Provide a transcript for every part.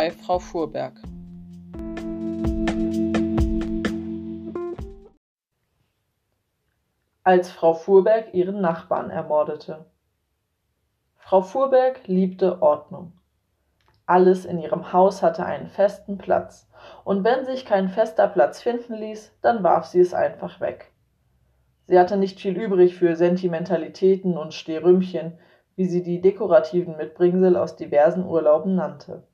bei Frau Fuhrberg. Als Frau Fuhrberg ihren Nachbarn ermordete. Frau Fuhrberg liebte Ordnung. Alles in ihrem Haus hatte einen festen Platz, und wenn sich kein fester Platz finden ließ, dann warf sie es einfach weg. Sie hatte nicht viel übrig für Sentimentalitäten und Stehrümchen, wie sie die dekorativen Mitbringsel aus diversen Urlauben nannte.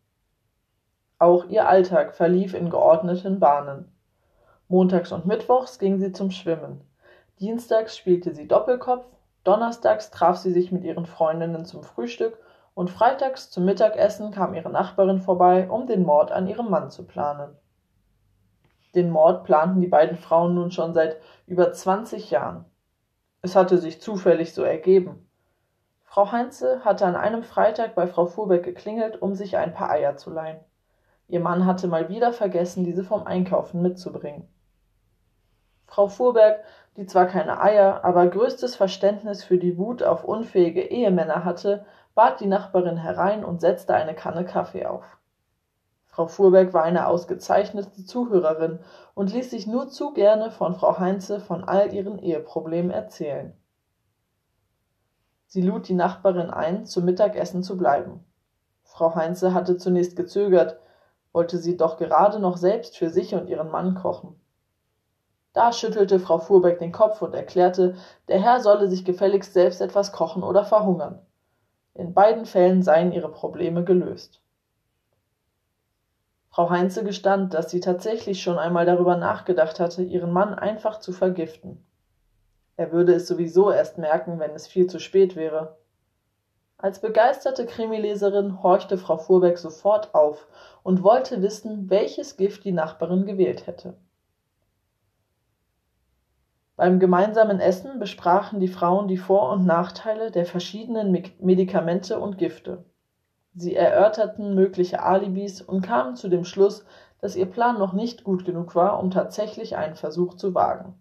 Auch ihr Alltag verlief in geordneten Bahnen. Montags und Mittwochs ging sie zum Schwimmen. Dienstags spielte sie Doppelkopf, donnerstags traf sie sich mit ihren Freundinnen zum Frühstück und freitags zum Mittagessen kam ihre Nachbarin vorbei, um den Mord an ihrem Mann zu planen. Den Mord planten die beiden Frauen nun schon seit über 20 Jahren. Es hatte sich zufällig so ergeben. Frau Heinze hatte an einem Freitag bei Frau Fuhrbeck geklingelt, um sich ein paar Eier zu leihen. Ihr Mann hatte mal wieder vergessen, diese vom Einkaufen mitzubringen. Frau Fuhrberg, die zwar keine Eier, aber größtes Verständnis für die Wut auf unfähige Ehemänner hatte, bat die Nachbarin herein und setzte eine Kanne Kaffee auf. Frau Fuhrberg war eine ausgezeichnete Zuhörerin und ließ sich nur zu gerne von Frau Heinze von all ihren Eheproblemen erzählen. Sie lud die Nachbarin ein, zum Mittagessen zu bleiben. Frau Heinze hatte zunächst gezögert, wollte sie doch gerade noch selbst für sich und ihren Mann kochen. Da schüttelte Frau Fuhrbeck den Kopf und erklärte, der Herr solle sich gefälligst selbst etwas kochen oder verhungern. In beiden Fällen seien ihre Probleme gelöst. Frau Heinze gestand, dass sie tatsächlich schon einmal darüber nachgedacht hatte, ihren Mann einfach zu vergiften. Er würde es sowieso erst merken, wenn es viel zu spät wäre. Als begeisterte Krimileserin horchte Frau Fuhrbeck sofort auf und wollte wissen, welches Gift die Nachbarin gewählt hätte. Beim gemeinsamen Essen besprachen die Frauen die Vor- und Nachteile der verschiedenen Medikamente und Gifte. Sie erörterten mögliche Alibis und kamen zu dem Schluss, dass ihr Plan noch nicht gut genug war, um tatsächlich einen Versuch zu wagen.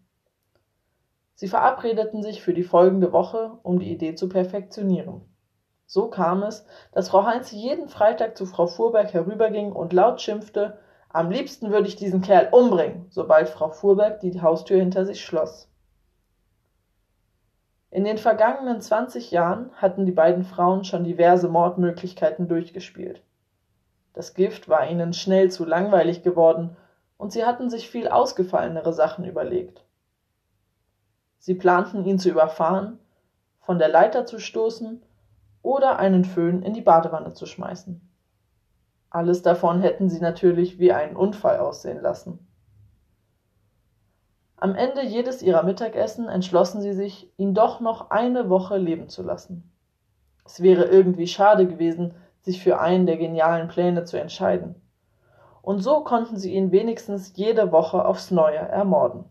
Sie verabredeten sich für die folgende Woche, um die Idee zu perfektionieren. So kam es, dass Frau Heinz jeden Freitag zu Frau Fuhrberg herüberging und laut schimpfte, am liebsten würde ich diesen Kerl umbringen, sobald Frau Fuhrberg die Haustür hinter sich schloss. In den vergangenen 20 Jahren hatten die beiden Frauen schon diverse Mordmöglichkeiten durchgespielt. Das Gift war ihnen schnell zu langweilig geworden und sie hatten sich viel ausgefallenere Sachen überlegt. Sie planten ihn zu überfahren, von der Leiter zu stoßen oder einen Föhn in die Badewanne zu schmeißen. Alles davon hätten sie natürlich wie einen Unfall aussehen lassen. Am Ende jedes ihrer Mittagessen entschlossen sie sich, ihn doch noch eine Woche leben zu lassen. Es wäre irgendwie schade gewesen, sich für einen der genialen Pläne zu entscheiden. Und so konnten sie ihn wenigstens jede Woche aufs Neue ermorden.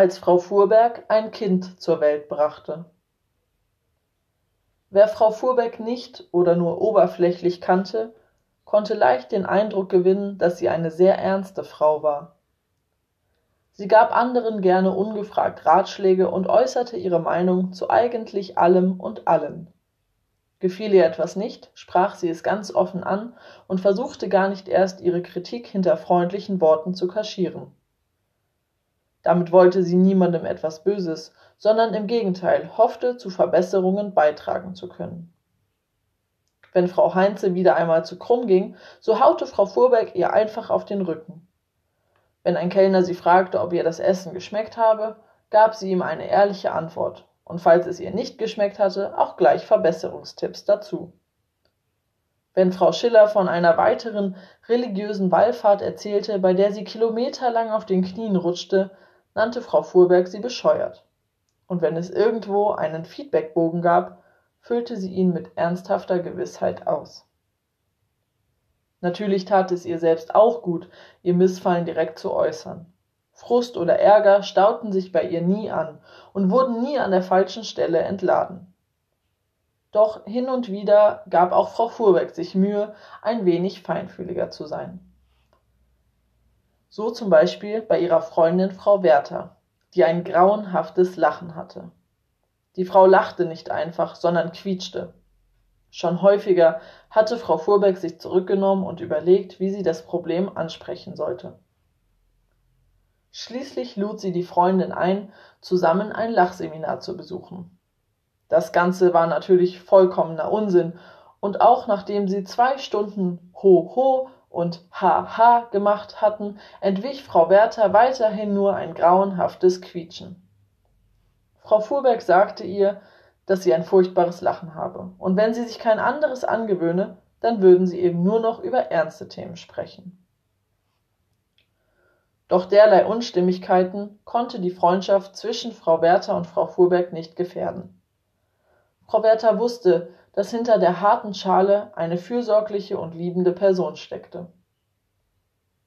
Als Frau Fuhrberg ein Kind zur Welt brachte. Wer Frau Fuhrberg nicht oder nur oberflächlich kannte, konnte leicht den Eindruck gewinnen, dass sie eine sehr ernste Frau war. Sie gab anderen gerne ungefragt Ratschläge und äußerte ihre Meinung zu eigentlich allem und allen. Gefiel ihr etwas nicht, sprach sie es ganz offen an und versuchte gar nicht erst ihre Kritik hinter freundlichen Worten zu kaschieren. Damit wollte sie niemandem etwas Böses, sondern im Gegenteil hoffte, zu Verbesserungen beitragen zu können. Wenn Frau Heinze wieder einmal zu krumm ging, so haute Frau Fuhrbeck ihr einfach auf den Rücken. Wenn ein Kellner sie fragte, ob ihr das Essen geschmeckt habe, gab sie ihm eine ehrliche Antwort und falls es ihr nicht geschmeckt hatte, auch gleich Verbesserungstipps dazu. Wenn Frau Schiller von einer weiteren religiösen Wallfahrt erzählte, bei der sie kilometerlang auf den Knien rutschte, nannte Frau Fuhrberg sie bescheuert. Und wenn es irgendwo einen Feedbackbogen gab, füllte sie ihn mit ernsthafter Gewissheit aus. Natürlich tat es ihr selbst auch gut, ihr Missfallen direkt zu äußern. Frust oder Ärger stauten sich bei ihr nie an und wurden nie an der falschen Stelle entladen. Doch hin und wieder gab auch Frau Fuhrbeck sich Mühe, ein wenig feinfühliger zu sein. So zum Beispiel bei ihrer Freundin Frau Werther, die ein grauenhaftes Lachen hatte. Die Frau lachte nicht einfach, sondern quietschte. Schon häufiger hatte Frau Fuhrbeck sich zurückgenommen und überlegt, wie sie das Problem ansprechen sollte. Schließlich lud sie die Freundin ein, zusammen ein Lachseminar zu besuchen. Das Ganze war natürlich vollkommener Unsinn, und auch nachdem sie zwei Stunden Ho Ho und Ha Ha gemacht hatten, entwich Frau Werther weiterhin nur ein grauenhaftes Quietschen. Frau Fuhrberg sagte ihr, dass sie ein furchtbares Lachen habe, und wenn sie sich kein anderes angewöhne, dann würden sie eben nur noch über ernste Themen sprechen. Doch derlei Unstimmigkeiten konnte die Freundschaft zwischen Frau Werther und Frau Fuhrberg nicht gefährden. Frau Werther wusste, dass hinter der harten Schale eine fürsorgliche und liebende Person steckte.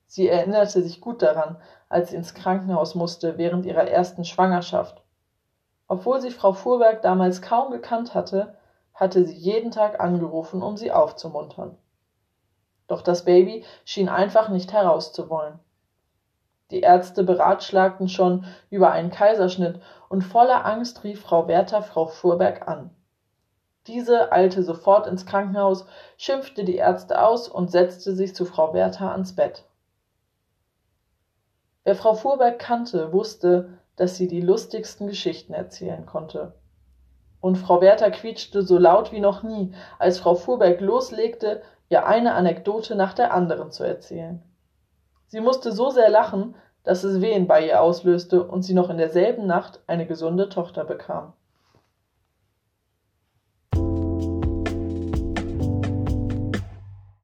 Sie erinnerte sich gut daran, als sie ins Krankenhaus musste während ihrer ersten Schwangerschaft obwohl sie Frau Fuhrberg damals kaum gekannt hatte, hatte sie jeden Tag angerufen, um sie aufzumuntern. Doch das Baby schien einfach nicht herauszuwollen. Die Ärzte beratschlagten schon über einen Kaiserschnitt und voller Angst rief Frau Werther Frau Fuhrberg an. Diese eilte sofort ins Krankenhaus, schimpfte die Ärzte aus und setzte sich zu Frau Werther ans Bett. Wer Frau Fuhrberg kannte, wusste, dass sie die lustigsten Geschichten erzählen konnte. Und Frau Werther quietschte so laut wie noch nie, als Frau Fuhrberg loslegte, ihr eine Anekdote nach der anderen zu erzählen. Sie musste so sehr lachen, dass es Wehen bei ihr auslöste und sie noch in derselben Nacht eine gesunde Tochter bekam.